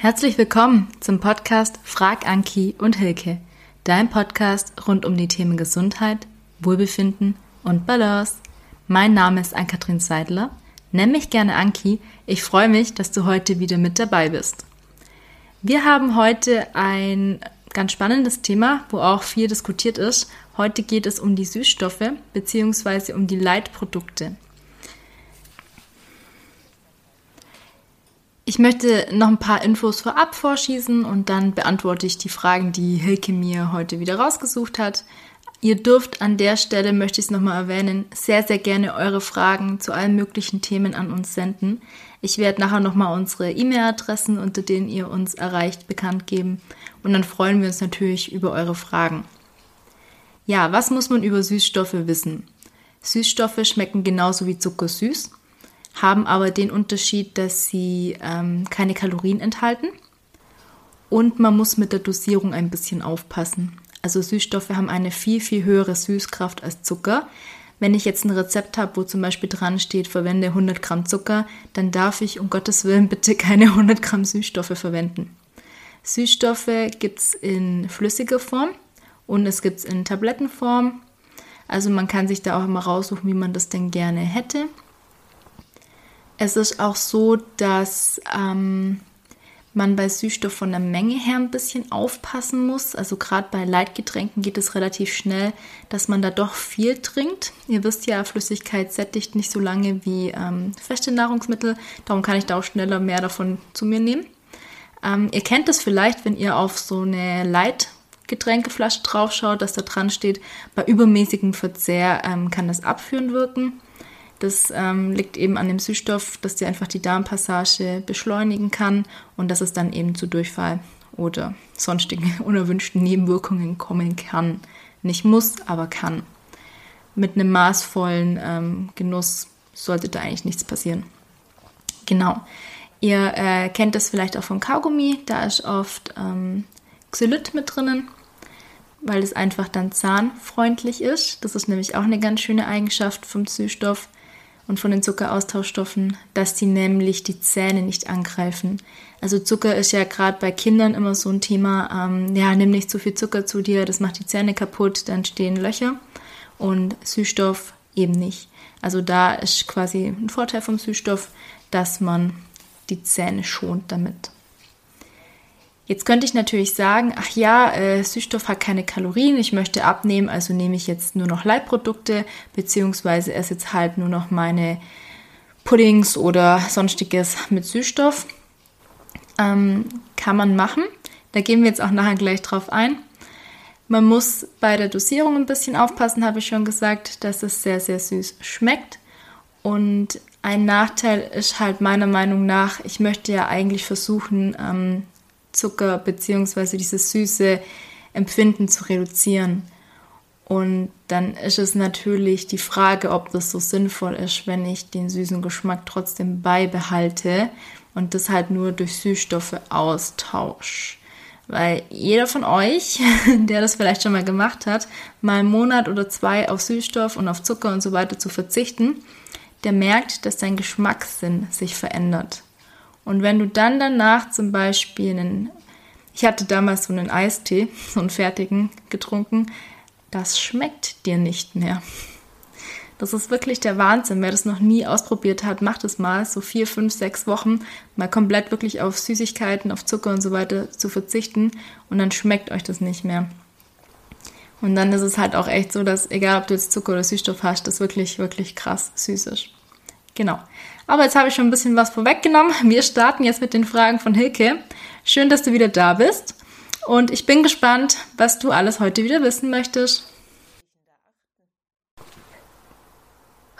Herzlich willkommen zum Podcast Frag Anki und Hilke, dein Podcast rund um die Themen Gesundheit, Wohlbefinden und Balance. Mein Name ist Ann-Kathrin Seidler. Nenn mich gerne Anki. Ich freue mich, dass du heute wieder mit dabei bist. Wir haben heute ein ganz spannendes Thema, wo auch viel diskutiert ist. Heute geht es um die Süßstoffe bzw. um die Leitprodukte. Ich möchte noch ein paar Infos vorab vorschießen und dann beantworte ich die Fragen, die Hilke mir heute wieder rausgesucht hat. Ihr dürft an der Stelle, möchte ich es nochmal erwähnen, sehr, sehr gerne eure Fragen zu allen möglichen Themen an uns senden. Ich werde nachher nochmal unsere E-Mail-Adressen, unter denen ihr uns erreicht, bekannt geben. Und dann freuen wir uns natürlich über eure Fragen. Ja, was muss man über Süßstoffe wissen? Süßstoffe schmecken genauso wie Zucker süß haben aber den Unterschied, dass sie ähm, keine Kalorien enthalten und man muss mit der Dosierung ein bisschen aufpassen. Also Süßstoffe haben eine viel, viel höhere Süßkraft als Zucker. Wenn ich jetzt ein Rezept habe, wo zum Beispiel dran steht, verwende 100 Gramm Zucker, dann darf ich um Gottes Willen bitte keine 100 Gramm Süßstoffe verwenden. Süßstoffe gibt es in flüssiger Form und es gibt es in Tablettenform. Also man kann sich da auch immer raussuchen, wie man das denn gerne hätte. Es ist auch so, dass ähm, man bei Süßstoff von der Menge her ein bisschen aufpassen muss. Also gerade bei Leitgetränken geht es relativ schnell, dass man da doch viel trinkt. Ihr wisst ja, Flüssigkeit sättigt nicht so lange wie ähm, feste Nahrungsmittel. Darum kann ich da auch schneller mehr davon zu mir nehmen. Ähm, ihr kennt es vielleicht, wenn ihr auf so eine Leitgetränkeflasche draufschaut, dass da dran steht, bei übermäßigem Verzehr ähm, kann das abführend wirken. Das ähm, liegt eben an dem Süßstoff, dass der einfach die Darmpassage beschleunigen kann und dass es dann eben zu Durchfall oder sonstigen unerwünschten Nebenwirkungen kommen kann. Nicht muss, aber kann. Mit einem maßvollen ähm, Genuss sollte da eigentlich nichts passieren. Genau. Ihr äh, kennt das vielleicht auch vom Kaugummi, da ist oft ähm, Xylit mit drinnen, weil es einfach dann zahnfreundlich ist. Das ist nämlich auch eine ganz schöne Eigenschaft vom Süßstoff und von den Zuckeraustauschstoffen, dass die nämlich die Zähne nicht angreifen. Also Zucker ist ja gerade bei Kindern immer so ein Thema, ähm, ja, nimm nicht zu viel Zucker zu dir, das macht die Zähne kaputt, dann stehen Löcher und Süßstoff eben nicht. Also da ist quasi ein Vorteil vom Süßstoff, dass man die Zähne schont damit. Jetzt könnte ich natürlich sagen, ach ja, äh, Süßstoff hat keine Kalorien, ich möchte abnehmen, also nehme ich jetzt nur noch Leitprodukte, beziehungsweise esse jetzt halt nur noch meine Puddings oder sonstiges mit Süßstoff. Ähm, kann man machen. Da gehen wir jetzt auch nachher gleich drauf ein. Man muss bei der Dosierung ein bisschen aufpassen, habe ich schon gesagt, dass es sehr, sehr süß schmeckt. Und ein Nachteil ist halt meiner Meinung nach, ich möchte ja eigentlich versuchen, ähm, Zucker bzw. dieses süße Empfinden zu reduzieren. Und dann ist es natürlich die Frage, ob das so sinnvoll ist, wenn ich den süßen Geschmack trotzdem beibehalte und das halt nur durch Süßstoffe austausche. Weil jeder von euch, der das vielleicht schon mal gemacht hat, mal einen Monat oder zwei auf Süßstoff und auf Zucker und so weiter zu verzichten, der merkt, dass sein Geschmackssinn sich verändert. Und wenn du dann danach zum Beispiel einen, ich hatte damals so einen Eistee, so einen fertigen getrunken, das schmeckt dir nicht mehr. Das ist wirklich der Wahnsinn. Wer das noch nie ausprobiert hat, macht es mal. So vier, fünf, sechs Wochen mal komplett wirklich auf Süßigkeiten, auf Zucker und so weiter zu verzichten und dann schmeckt euch das nicht mehr. Und dann ist es halt auch echt so, dass egal ob du jetzt Zucker oder Süßstoff hast, das wirklich, wirklich krass süß ist. Genau. Aber jetzt habe ich schon ein bisschen was vorweggenommen. Wir starten jetzt mit den Fragen von Hilke. Schön, dass du wieder da bist. Und ich bin gespannt, was du alles heute wieder wissen möchtest.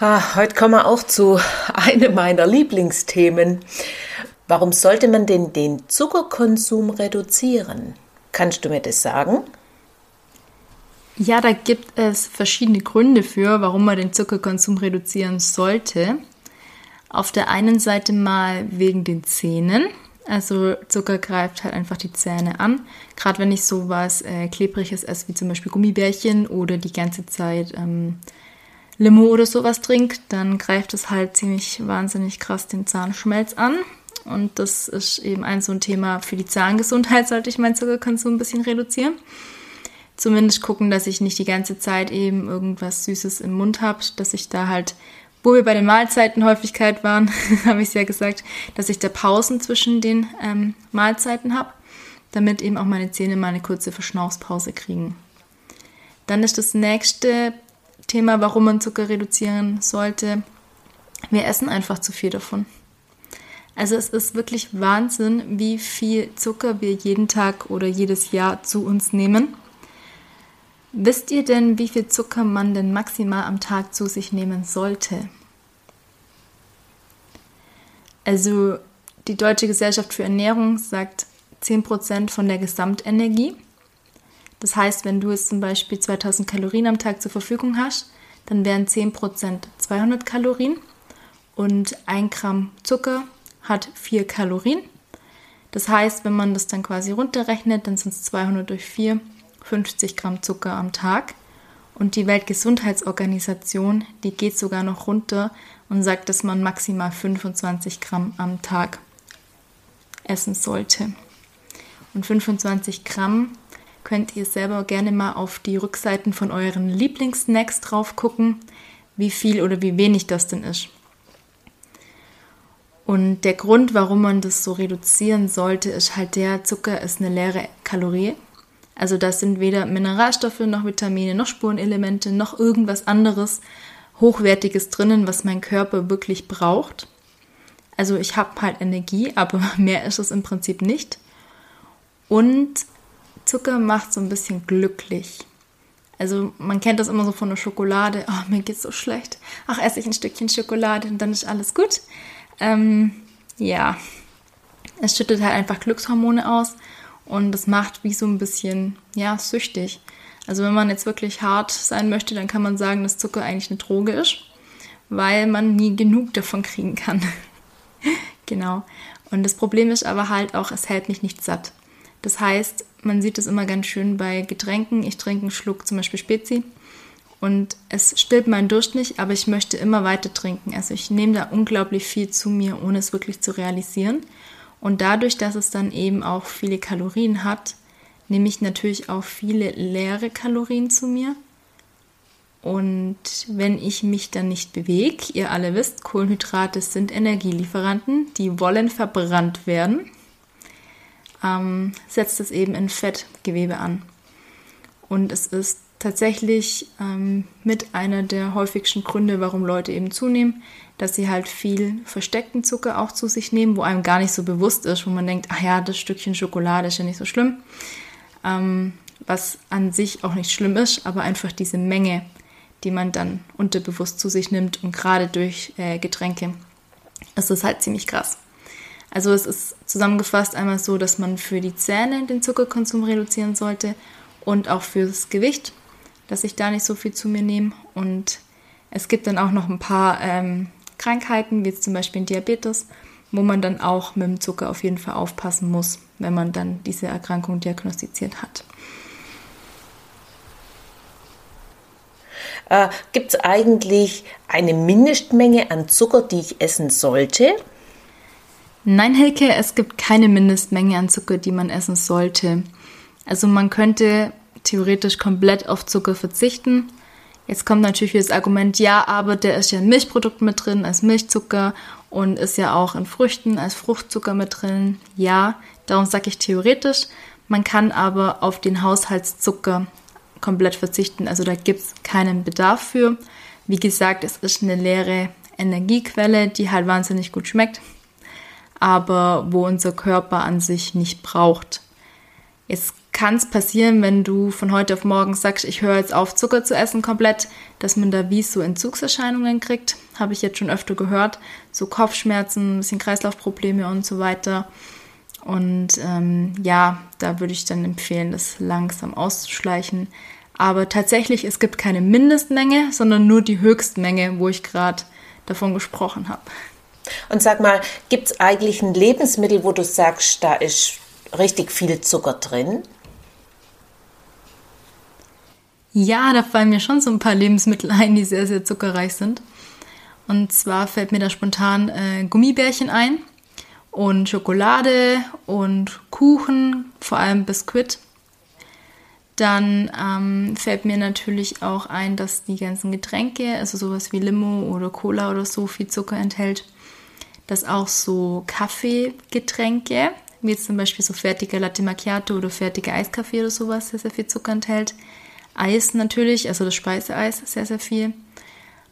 Ah, heute kommen wir auch zu einem meiner Lieblingsthemen. Warum sollte man denn den Zuckerkonsum reduzieren? Kannst du mir das sagen? Ja, da gibt es verschiedene Gründe für, warum man den Zuckerkonsum reduzieren sollte. Auf der einen Seite mal wegen den Zähnen. Also Zucker greift halt einfach die Zähne an. Gerade wenn ich sowas äh, klebriges esse, wie zum Beispiel Gummibärchen oder die ganze Zeit ähm, Limo oder sowas trinke, dann greift es halt ziemlich wahnsinnig krass den Zahnschmelz an. Und das ist eben ein so ein Thema für die Zahngesundheit, sollte ich meinen Zuckerkonsum ein bisschen reduzieren. Zumindest gucken, dass ich nicht die ganze Zeit eben irgendwas Süßes im Mund habe, dass ich da halt, wo wir bei den Mahlzeitenhäufigkeit waren, habe ich es ja gesagt, dass ich da Pausen zwischen den ähm, Mahlzeiten habe, damit eben auch meine Zähne mal eine kurze Verschnaufspause kriegen. Dann ist das nächste Thema, warum man Zucker reduzieren sollte. Wir essen einfach zu viel davon. Also es ist wirklich Wahnsinn, wie viel Zucker wir jeden Tag oder jedes Jahr zu uns nehmen. Wisst ihr denn, wie viel Zucker man denn maximal am Tag zu sich nehmen sollte? Also die Deutsche Gesellschaft für Ernährung sagt 10% von der Gesamtenergie. Das heißt, wenn du jetzt zum Beispiel 2000 Kalorien am Tag zur Verfügung hast, dann wären 10% 200 Kalorien und 1 Gramm Zucker hat 4 Kalorien. Das heißt, wenn man das dann quasi runterrechnet, dann sind es 200 durch 4, 50 Gramm Zucker am Tag. Und die Weltgesundheitsorganisation, die geht sogar noch runter und sagt, dass man maximal 25 Gramm am Tag essen sollte. Und 25 Gramm könnt ihr selber gerne mal auf die Rückseiten von euren Lieblingssnacks drauf gucken, wie viel oder wie wenig das denn ist. Und der Grund, warum man das so reduzieren sollte, ist halt der, Zucker ist eine leere Kalorie. Also da sind weder Mineralstoffe noch Vitamine noch Spurenelemente noch irgendwas anderes Hochwertiges drinnen, was mein Körper wirklich braucht. Also ich habe halt Energie, aber mehr ist es im Prinzip nicht. Und Zucker macht so ein bisschen glücklich. Also man kennt das immer so von der Schokolade. Oh, mir geht's so schlecht. Ach, esse ich ein Stückchen Schokolade und dann ist alles gut. Ähm, ja, es schüttet halt einfach Glückshormone aus und das macht wie so ein bisschen, ja, süchtig. Also wenn man jetzt wirklich hart sein möchte, dann kann man sagen, dass Zucker eigentlich eine Droge ist, weil man nie genug davon kriegen kann. genau. Und das Problem ist aber halt auch, es hält mich nicht satt. Das heißt, man sieht es immer ganz schön bei Getränken. Ich trinke einen Schluck zum Beispiel Spezi und es stillt meinen Durst nicht, aber ich möchte immer weiter trinken. Also ich nehme da unglaublich viel zu mir, ohne es wirklich zu realisieren. Und dadurch, dass es dann eben auch viele Kalorien hat, nehme ich natürlich auch viele leere Kalorien zu mir. Und wenn ich mich dann nicht bewege, ihr alle wisst, Kohlenhydrate sind Energielieferanten, die wollen verbrannt werden ähm, setzt es eben in Fettgewebe an. Und es ist tatsächlich ähm, mit einer der häufigsten Gründe, warum Leute eben zunehmen, dass sie halt viel versteckten Zucker auch zu sich nehmen, wo einem gar nicht so bewusst ist, wo man denkt, ach ja, das Stückchen Schokolade ist ja nicht so schlimm. Ähm, was an sich auch nicht schlimm ist, aber einfach diese Menge, die man dann unterbewusst zu sich nimmt und gerade durch äh, Getränke, ist das halt ziemlich krass. Also es ist zusammengefasst einmal so, dass man für die Zähne den Zuckerkonsum reduzieren sollte und auch fürs Gewicht, dass ich da nicht so viel zu mir nehme. Und es gibt dann auch noch ein paar ähm, Krankheiten, wie zum Beispiel Diabetes, wo man dann auch mit dem Zucker auf jeden Fall aufpassen muss, wenn man dann diese Erkrankung diagnostiziert hat. Äh, Gibt es eigentlich eine Mindestmenge an Zucker, die ich essen sollte? Nein, Hilke, es gibt keine Mindestmenge an Zucker, die man essen sollte. Also man könnte theoretisch komplett auf Zucker verzichten. Jetzt kommt natürlich das Argument, ja, aber der ist ja in Milchprodukten mit drin als Milchzucker und ist ja auch in Früchten als Fruchtzucker mit drin. Ja, darum sage ich theoretisch. Man kann aber auf den Haushaltszucker komplett verzichten. Also da gibt es keinen Bedarf für. Wie gesagt, es ist eine leere Energiequelle, die halt wahnsinnig gut schmeckt aber wo unser Körper an sich nicht braucht. Jetzt kann es passieren, wenn du von heute auf morgen sagst, ich höre jetzt auf, Zucker zu essen komplett, dass man da wie so Entzugserscheinungen kriegt. Habe ich jetzt schon öfter gehört. So Kopfschmerzen, ein bisschen Kreislaufprobleme und so weiter. Und ähm, ja, da würde ich dann empfehlen, das langsam auszuschleichen. Aber tatsächlich, es gibt keine Mindestmenge, sondern nur die Höchstmenge, wo ich gerade davon gesprochen habe. Und sag mal, gibt es eigentlich ein Lebensmittel, wo du sagst, da ist richtig viel Zucker drin? Ja, da fallen mir schon so ein paar Lebensmittel ein, die sehr, sehr zuckerreich sind. Und zwar fällt mir da spontan äh, Gummibärchen ein. und Schokolade und Kuchen, vor allem Biskuit. Dann ähm, fällt mir natürlich auch ein, dass die ganzen Getränke, also sowas wie Limo oder Cola oder so, viel Zucker enthält. Dass auch so Kaffeegetränke, wie jetzt zum Beispiel so fertige Latte Macchiato oder fertige Eiskaffee oder sowas, sehr, sehr viel Zucker enthält. Eis natürlich, also das Speiseeis, sehr, sehr viel.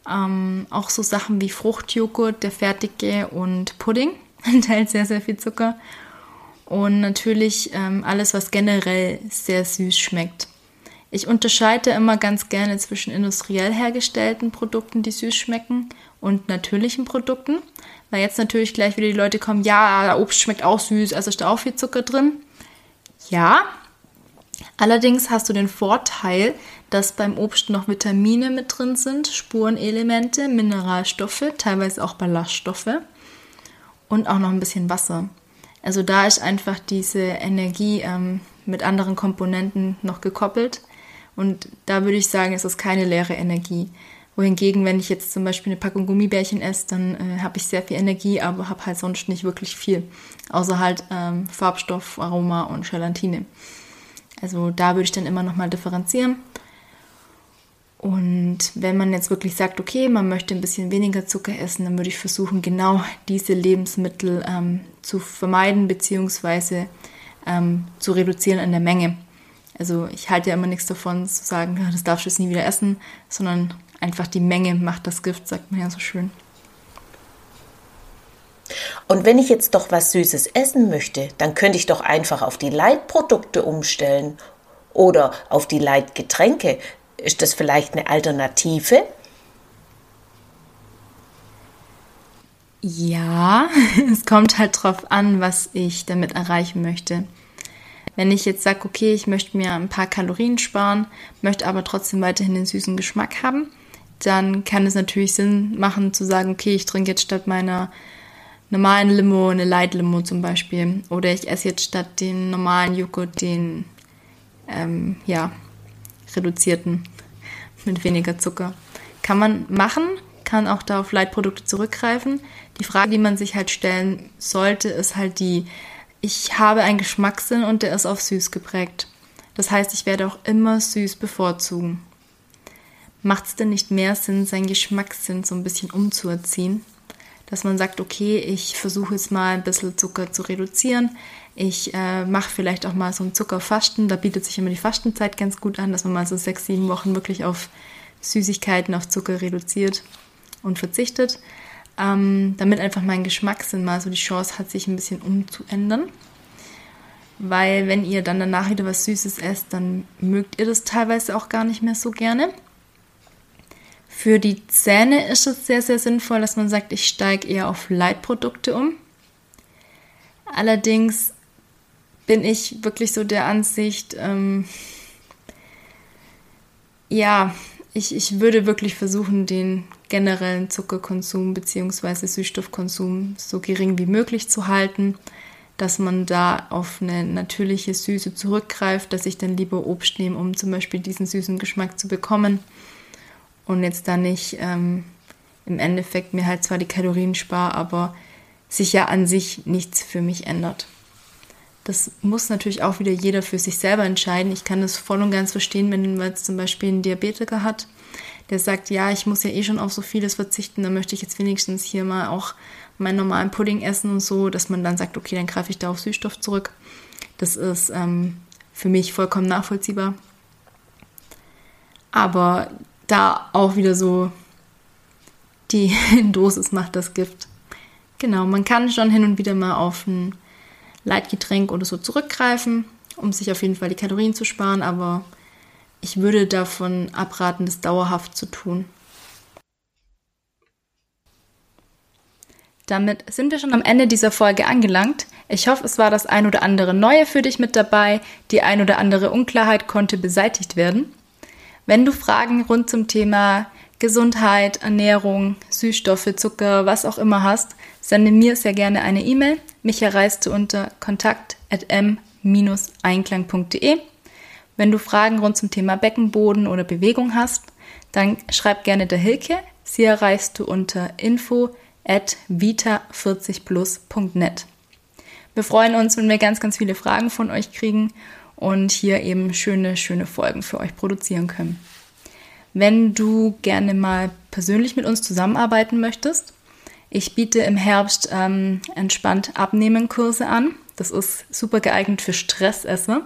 Ähm, auch so Sachen wie Fruchtjoghurt, der fertige und Pudding enthält sehr, sehr viel Zucker. Und natürlich ähm, alles, was generell sehr süß schmeckt. Ich unterscheide immer ganz gerne zwischen industriell hergestellten Produkten, die süß schmecken, und natürlichen Produkten. Weil jetzt natürlich gleich wieder die Leute kommen, ja, Obst schmeckt auch süß, also ist da auch viel Zucker drin. Ja, allerdings hast du den Vorteil, dass beim Obst noch Vitamine mit drin sind, Spurenelemente, Mineralstoffe, teilweise auch Ballaststoffe und auch noch ein bisschen Wasser. Also da ist einfach diese Energie ähm, mit anderen Komponenten noch gekoppelt. Und da würde ich sagen, es ist keine leere Energie. Wohingegen, wenn ich jetzt zum Beispiel eine Packung Gummibärchen esse, dann äh, habe ich sehr viel Energie, aber habe halt sonst nicht wirklich viel. Außer halt ähm, Farbstoff, Aroma und Gelatine. Also da würde ich dann immer nochmal differenzieren. Und wenn man jetzt wirklich sagt, okay, man möchte ein bisschen weniger Zucker essen, dann würde ich versuchen, genau diese Lebensmittel ähm, zu vermeiden bzw. Ähm, zu reduzieren in der Menge. Also ich halte ja immer nichts davon zu sagen, das darfst du jetzt nie wieder essen, sondern einfach die Menge macht das Gift, sagt man ja so schön. Und wenn ich jetzt doch was Süßes essen möchte, dann könnte ich doch einfach auf die Leitprodukte umstellen oder auf die Leitgetränke. Ist das vielleicht eine Alternative? Ja, es kommt halt drauf an, was ich damit erreichen möchte. Wenn ich jetzt sage, okay, ich möchte mir ein paar Kalorien sparen, möchte aber trotzdem weiterhin den süßen Geschmack haben, dann kann es natürlich Sinn machen zu sagen, okay, ich trinke jetzt statt meiner normalen Limo eine Light Limo zum Beispiel. Oder ich esse jetzt statt den normalen Joghurt den, ähm, ja, reduzierten mit weniger Zucker. Kann man machen, kann auch da auf Leitprodukte zurückgreifen. Die Frage, die man sich halt stellen sollte, ist halt die, ich habe einen Geschmackssinn und der ist auf süß geprägt. Das heißt, ich werde auch immer süß bevorzugen. Macht es denn nicht mehr Sinn, seinen Geschmackssinn so ein bisschen umzuerziehen? Dass man sagt, okay, ich versuche jetzt mal ein bisschen Zucker zu reduzieren. Ich äh, mache vielleicht auch mal so ein Zuckerfasten. Da bietet sich immer die Fastenzeit ganz gut an, dass man mal so sechs, sieben Wochen wirklich auf Süßigkeiten, auf Zucker reduziert und verzichtet. Ähm, damit einfach mein Geschmackssinn mal so die Chance hat, sich ein bisschen umzuändern. Weil wenn ihr dann danach wieder was Süßes esst, dann mögt ihr das teilweise auch gar nicht mehr so gerne. Für die Zähne ist es sehr, sehr sinnvoll, dass man sagt, ich steige eher auf Leitprodukte um. Allerdings bin ich wirklich so der Ansicht, ähm, ja, ich, ich würde wirklich versuchen, den generellen Zuckerkonsum bzw. Süßstoffkonsum so gering wie möglich zu halten, dass man da auf eine natürliche Süße zurückgreift, dass ich dann lieber Obst nehme, um zum Beispiel diesen süßen Geschmack zu bekommen und jetzt da nicht ähm, im Endeffekt mir halt zwar die Kalorien spare, aber sich ja an sich nichts für mich ändert. Das muss natürlich auch wieder jeder für sich selber entscheiden. Ich kann das voll und ganz verstehen, wenn man jetzt zum Beispiel einen Diabetiker hat, der sagt, ja, ich muss ja eh schon auf so vieles verzichten, dann möchte ich jetzt wenigstens hier mal auch meinen normalen Pudding essen und so, dass man dann sagt, okay, dann greife ich da auf Süßstoff zurück. Das ist ähm, für mich vollkommen nachvollziehbar. Aber da auch wieder so die Dosis macht das Gift. Genau, man kann schon hin und wieder mal auf ein Leitgetränk oder so zurückgreifen, um sich auf jeden Fall die Kalorien zu sparen, aber ich würde davon abraten, das dauerhaft zu tun. Damit sind wir schon am Ende dieser Folge angelangt. Ich hoffe, es war das ein oder andere Neue für dich mit dabei. Die ein oder andere Unklarheit konnte beseitigt werden. Wenn du Fragen rund zum Thema Gesundheit, Ernährung, Süßstoffe, Zucker, was auch immer hast, sende mir sehr gerne eine E-Mail. Mich erreichst du unter kontakt.m-einklang.de. Wenn du Fragen rund zum Thema Beckenboden oder Bewegung hast, dann schreib gerne der Hilke. Sie erreichst du unter info at vita40plus.net. Wir freuen uns, wenn wir ganz, ganz viele Fragen von euch kriegen und hier eben schöne, schöne Folgen für euch produzieren können. Wenn du gerne mal persönlich mit uns zusammenarbeiten möchtest, ich biete im Herbst ähm, entspannt Abnehmen Kurse an. Das ist super geeignet für Stressesser.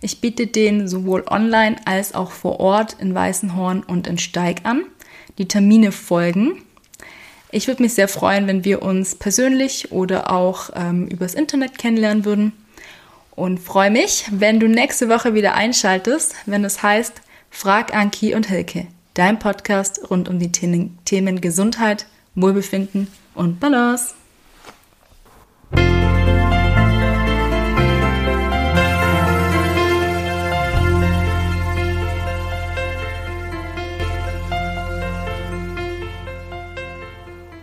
Ich biete den sowohl online als auch vor Ort in Weißenhorn und in Steig an. Die Termine folgen. Ich würde mich sehr freuen, wenn wir uns persönlich oder auch ähm, übers Internet kennenlernen würden. Und freue mich, wenn du nächste Woche wieder einschaltest, wenn es heißt Frag Anki und Hilke, dein Podcast rund um die Themen Gesundheit, Wohlbefinden und Balance.